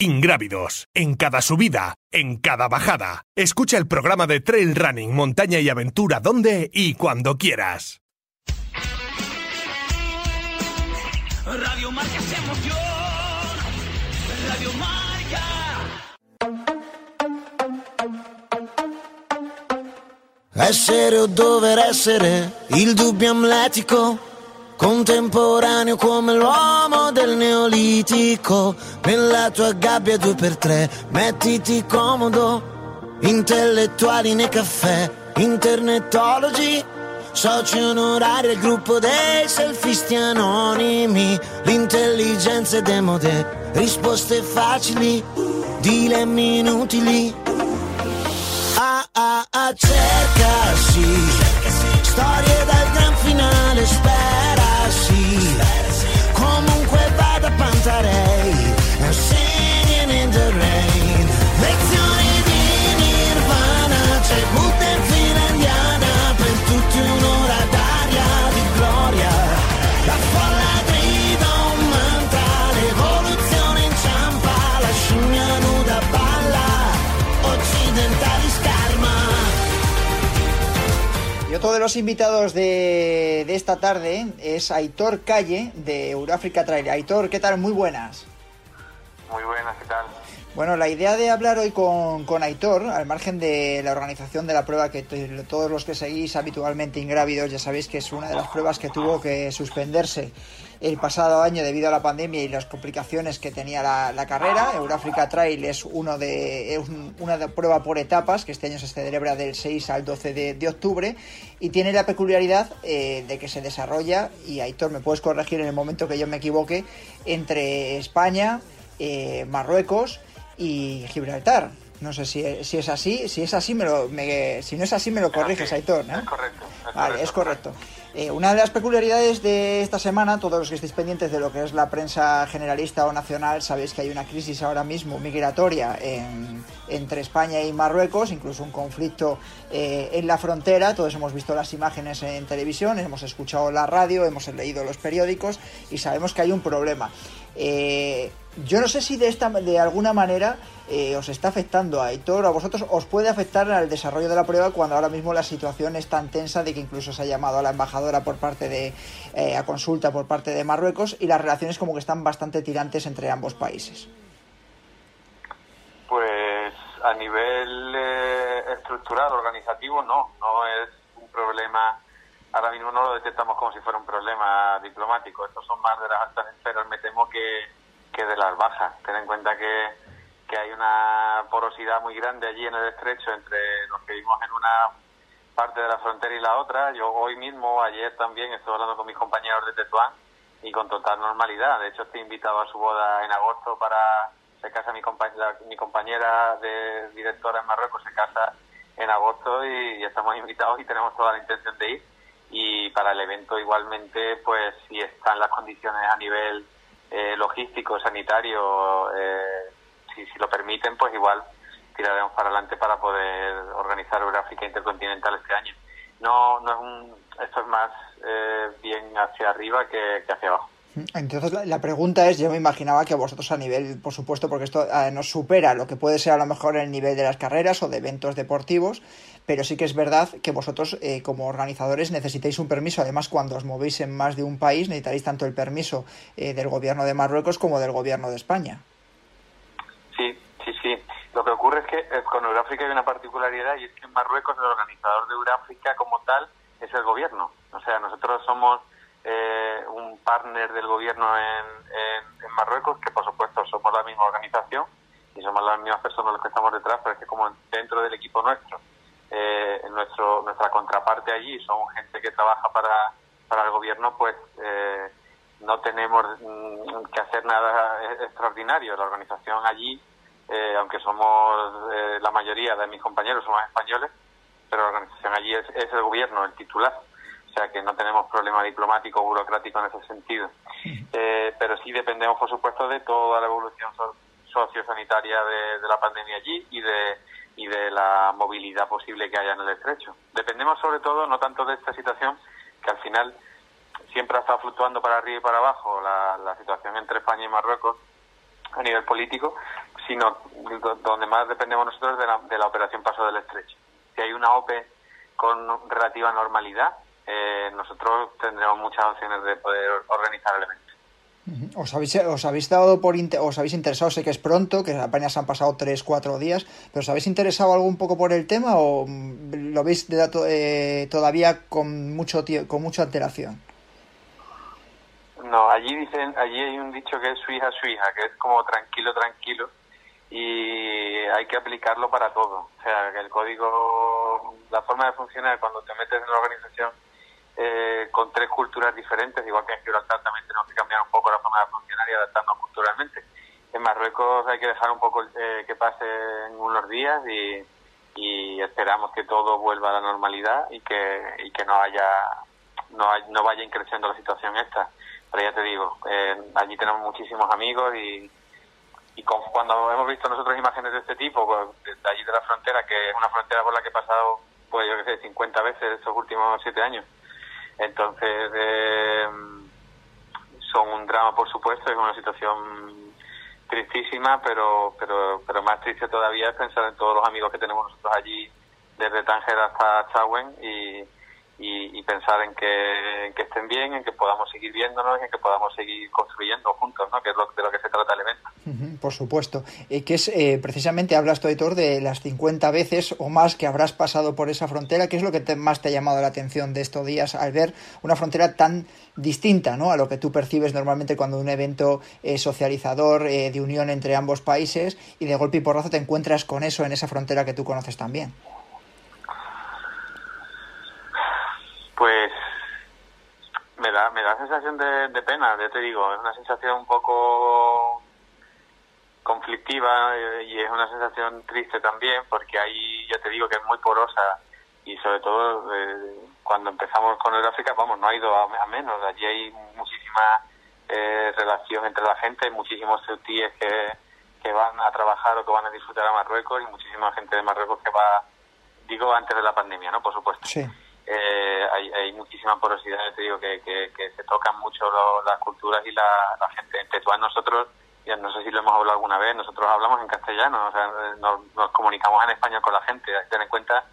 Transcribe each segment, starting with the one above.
ingrávidos, en cada subida, en cada bajada. Escucha el programa de Trail Running, Montaña y Aventura donde y cuando quieras. Radio Marca es emoción. Radio Marca. Essere o dover essere, il dubbio amletico, contemporaneo come l'uomo del neolitico. Nella tua gabbia due per tre, mettiti comodo, intellettuali nei caffè, internetologi, soci onorari al gruppo dei selfisti anonimi, l'intelligenza è demode, risposte facili, dilemmi inutili. Ah ah ah cerca sì. Storie dal gran finale spera pensaré de los invitados de, de esta tarde es Aitor Calle de Euroafrica Trail. Aitor, ¿qué tal? Muy buenas. Muy buenas, ¿qué tal? Bueno, la idea de hablar hoy con, con Aitor, al margen de la organización de la prueba que todos los que seguís habitualmente ingrávidos ya sabéis que es una de las pruebas que tuvo que suspenderse el pasado año debido a la pandemia y las complicaciones que tenía la, la carrera. Euroafrica Trail es uno de, es un- una de- prueba por etapas que este año se celebra del 6 al 12 de, de octubre y tiene la peculiaridad eh, de que se desarrolla, y Aitor me puedes corregir en el momento que yo me equivoque, entre España, eh, Marruecos y Gibraltar. No sé si, si es así, si es así me lo, me- si no es así me lo corriges, Aitor, ¿no? Es correcto. es Vale, es correcto. Eh, una de las peculiaridades de esta semana, todos los que estéis pendientes de lo que es la prensa generalista o nacional, sabéis que hay una crisis ahora mismo migratoria en- entre España y Marruecos, incluso un conflicto eh, en la frontera. Todos hemos visto las imágenes en televisión, hemos escuchado la radio, hemos leído los periódicos y sabemos que hay un problema. Eh, yo no sé si de esta de alguna manera eh, os está afectando a Aitor a vosotros os puede afectar al desarrollo de la prueba cuando ahora mismo la situación es tan tensa de que incluso se ha llamado a la embajadora por parte de eh, a consulta por parte de Marruecos y las relaciones como que están bastante tirantes entre ambos países. Pues a nivel eh, estructural, organizativo, no. No es un problema. Ahora mismo no lo detectamos como si fuera un problema diplomático. Estos son más de las altas esferas, me temo, que, que de las bajas. Ten en cuenta que, que hay una porosidad muy grande allí en el estrecho entre los que vivimos en una parte de la frontera y la otra. Yo hoy mismo, ayer también, estoy hablando con mis compañeros de Tetuán y con total normalidad. De hecho, estoy invitado a su boda en agosto para... Se casa mi compañera, mi compañera de directora en Marruecos, se casa en agosto y, y estamos invitados y tenemos toda la intención de ir. Y para el evento igualmente, pues si están las condiciones a nivel eh, logístico, sanitario, eh, si, si lo permiten, pues igual tiraremos para adelante para poder organizar Euráfrica Intercontinental este año. No, no es un, esto es más eh, bien hacia arriba que, hacia abajo. Entonces la, pregunta es, yo me imaginaba que vosotros a nivel, por supuesto, porque esto eh, nos supera lo que puede ser a lo mejor el nivel de las carreras o de eventos deportivos, pero sí que es verdad que vosotros eh, como organizadores necesitáis un permiso, además cuando os movéis en más de un país necesitaréis tanto el permiso eh, del gobierno de Marruecos como del gobierno de España. Sí, sí, sí. Lo que ocurre es que eh, con Euráfrica hay una particularidad y es que en Marruecos el organizador de Euráfrica como tal es el gobierno. O sea, nosotros somos eh, un partner del gobierno en, en, en Marruecos, que por supuesto somos la misma organización y somos las mismas personas los que estamos detrás, pero es que como dentro del equipo nuestro, eh, nuestro nuestra contraparte allí son gente que trabaja para, para el gobierno, pues eh, no tenemos mm, que hacer nada eh, extraordinario. La organización allí, eh, aunque somos eh, la mayoría de mis compañeros somos españoles, pero la organización allí es, es el gobierno, el titular. O sea que no tenemos problema diplomático o burocrático en ese sentido. Eh, pero sí dependemos, por supuesto, de toda la evolución so- sociosanitaria de, de la pandemia allí y de, y de la movilidad posible que haya en el estrecho. Dependemos sobre todo, no tanto de esta situación, que al final siempre ha estado fluctuando para arriba y para abajo la, situación entre España y Marruecos, a nivel político, sino donde más dependemos nosotros de la, de la operación Paso del Estrecho. Si hay una OPE con relativa normalidad, eh, nosotros tendremos muchas opciones de poder organizar el evento. ¿Os habéis, os habéis dado por os habéis interesado? Sé que es pronto, que apenas han pasado 3, 4 días, pero ¿os habéis interesado algo un poco por el tema o mm, lo veis de dato, eh, todavía con mucho con mucha alteración? No, allí dicen, allí hay un dicho que es su hija, su hija, que es como tranquilo, tranquilo, y hay que aplicarlo para todo. O sea, que el código, la forma de funcionar cuando te metes en una organización eh, con tres culturas diferentes, igual que en Gibraltar también tenemos que cambiar un poco la forma de funcionar y adaptarnos culturalmente. En Marruecos hay que dejar un poco eh, que pase en unos días y, esperamos que todo vuelva a la normalidad y que, y que no haya no, no vaya increciendo la situación esta. Pero ya te digo, eh, allí tenemos muchísimos amigos y, y cuando hemos visto nosotros imágenes de este tipo, pues, de allí de la frontera, que es una frontera por la que he pasado, pues yo que sé, 50 veces estos últimos siete años, entonces, eh, son un drama, por supuesto, es una situación tristísima, pero, pero, pero más triste todavía es pensar en todos los amigos que tenemos nosotros allí, desde Tánger hasta Chauen, y, y, pensar en que, que estén bien, en que podamos seguir viéndonos y en que podamos seguir construyendo juntos, ¿no? que es lo, de lo que se trata el evento. Por supuesto. Y que es, eh, precisamente, hablas tú, Editor, de las 50 veces o más que habrás pasado por esa frontera. ¿Qué es lo que más te ha llamado la atención de estos días al ver una frontera tan distinta ¿no? a lo que tú percibes normalmente cuando un evento es socializador eh, de unión entre ambos países y de golpe y porrazo te encuentras con eso en esa frontera que tú conoces también? Pues me da, me da sensación de, pena, ya te digo, es una sensación un poco conflictiva eh, y es una sensación triste también porque ahí ya te digo que es muy porosa y sobre todo eh, cuando empezamos con el África, vamos, no ha ido a, menos, allí hay muchísima eh, relación entre la gente, hay muchísimos tíes que, que van a trabajar o que van a disfrutar a Marruecos y muchísima gente de Marruecos que va, digo, antes de la pandemia, ¿no? Por supuesto. Sí eh, hay, hay, muchísima porosidad, te digo, que, que, se tocan mucho las culturas y la, gente. Entre todas nosotros, no sé si lo hemos hablado alguna vez, nosotros hablamos en castellano, o sea, nos, comunicamos en español con la gente. Hay que tener en cuenta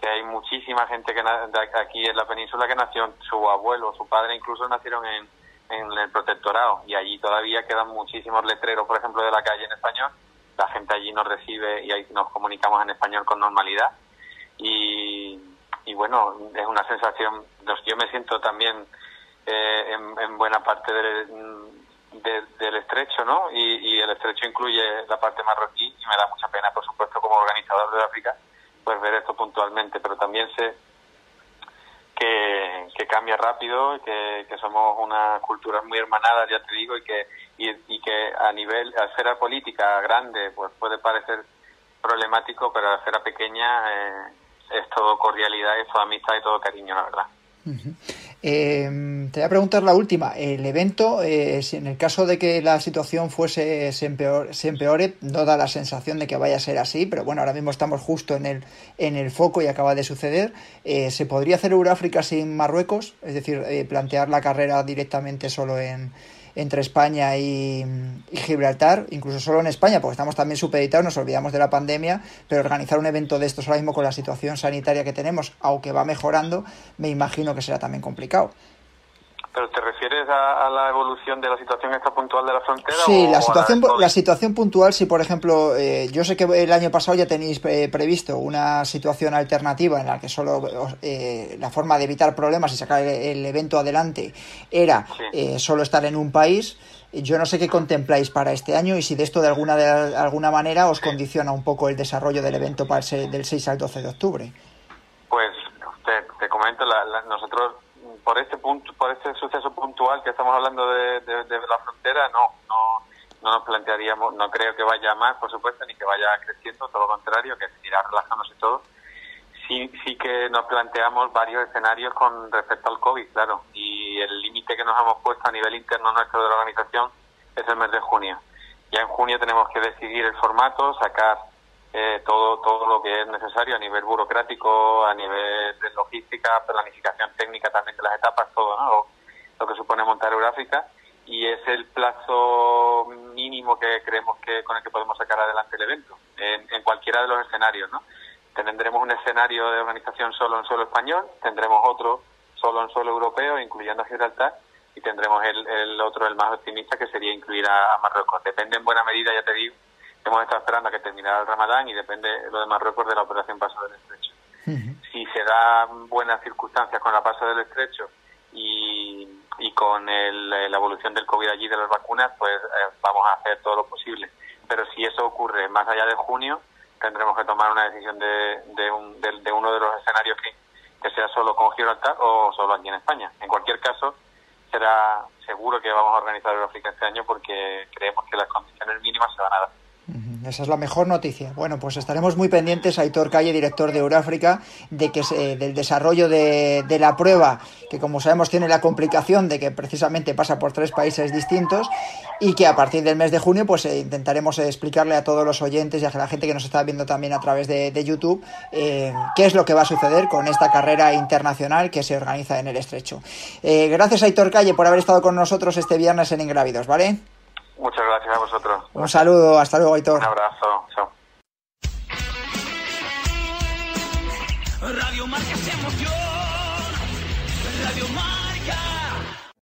que hay muchísima gente que aquí en la península que nació, su abuelo, su padre incluso nacieron en, en el protectorado y allí todavía quedan muchísimos letreros, por ejemplo, de la calle en español. La gente allí nos recibe y ahí nos comunicamos en español con normalidad. Y, bueno, es una sensación, yo me siento también eh, en, buena parte del, estrecho, ¿no? Y, el estrecho incluye la parte marroquí y me da mucha pena, por supuesto, como organizador de África, pues ver esto puntualmente, pero también sé que, cambia rápido, que, que somos una cultura muy hermanada, ya te digo, y que, y, que a nivel, a esfera política grande, pues puede parecer problemático, pero a esfera pequeña eh, es todo cordialidad, es toda amistad y todo cariño, la verdad. Em, te voy a preguntar la última. El evento, eh, si en el caso de que la situación fuese se, empeore, no da la sensación de que vaya a ser así, pero bueno, ahora mismo estamos justo en el, en el foco y acaba de suceder. Eh, ¿Se podría hacer Euráfrica sin Marruecos? Es decir, eh, plantear la carrera directamente solo en, entre España y, Gibraltar, incluso solo en España, porque estamos también supeditados, nos olvidamos de la pandemia, pero organizar un evento de estos ahora mismo con la situación sanitaria que tenemos, aunque va mejorando, me imagino que será también complicado. ¿Pero te refieres a, la evolución de la situación esta puntual de la frontera? Sí, la situación, la, situación puntual, si por ejemplo, eh, yo sé que el año pasado ya tenéis eh, previsto una situación alternativa en la que solo eh, la forma de evitar problemas y sacar el, evento adelante era solo estar en un país. Yo no sé qué contempláis para este año y si de esto de alguna, de alguna manera os condiciona un poco el desarrollo del evento para el, del 6 al 12 de octubre. Pues te, comento, nosotros por este punto, por este suceso puntual que estamos hablando de, la frontera, no, no, no nos plantearíamos, no creo que vaya más, por supuesto, ni que vaya creciendo, todo lo contrario, que seguirá relajándose todo. Sí, sí que nos planteamos varios escenarios con respecto al COVID, claro, y el límite que nos hemos puesto a nivel interno nuestro de la organización es el mes de junio. Ya en junio tenemos que decidir el formato, sacar eh, todo todo lo que es necesario a nivel burocrático, a nivel de logística, planificación técnica también de las etapas, todo lo, que supone montar Euráfrica y es el plazo mínimo que creemos que con el que podemos sacar adelante el evento, en, cualquiera de los escenarios, ¿no? Tendremos un escenario de organización solo en suelo español, tendremos otro solo en suelo europeo, incluyendo a Gibraltar, y tendremos el, otro, el más optimista, que sería incluir a, Marruecos. Depende en buena medida, ya te digo, hemos estado esperando a que terminara el Ramadán y depende lo de Marruecos de la operación Paso del Estrecho. Si se dan buenas circunstancias con la Paso del Estrecho y, con la evolución del COVID allí de las vacunas, pues eh, vamos a hacer todo lo posible. Pero si eso ocurre más allá de junio, tendremos que tomar una decisión de, de, uno de los escenarios que, que sea solo con Gibraltar o solo aquí en España. En cualquier caso, será seguro que vamos a organizar África este año porque creemos que las condiciones mínimas se van a dar. Esa es la mejor noticia. Bueno, pues estaremos muy pendientes, Aitor Calle, director de Euráfrica, de que del desarrollo de, la prueba, que como sabemos tiene la complicación de que precisamente pasa por tres países distintos y que a partir del mes de junio pues eh, intentaremos explicarle a todos los oyentes y a la gente que nos está viendo también a través de, YouTube eh, qué es lo que va a suceder con esta carrera internacional que se organiza en el estrecho. Eh, gracias, Aitor Calle, por haber estado con nosotros este viernes en Ingrávidos, ¿vale? Muchas gracias a vosotros. Un saludo, hasta luego, Aitor. Un abrazo, chao. Radio Marca se emoción, Radio Marca.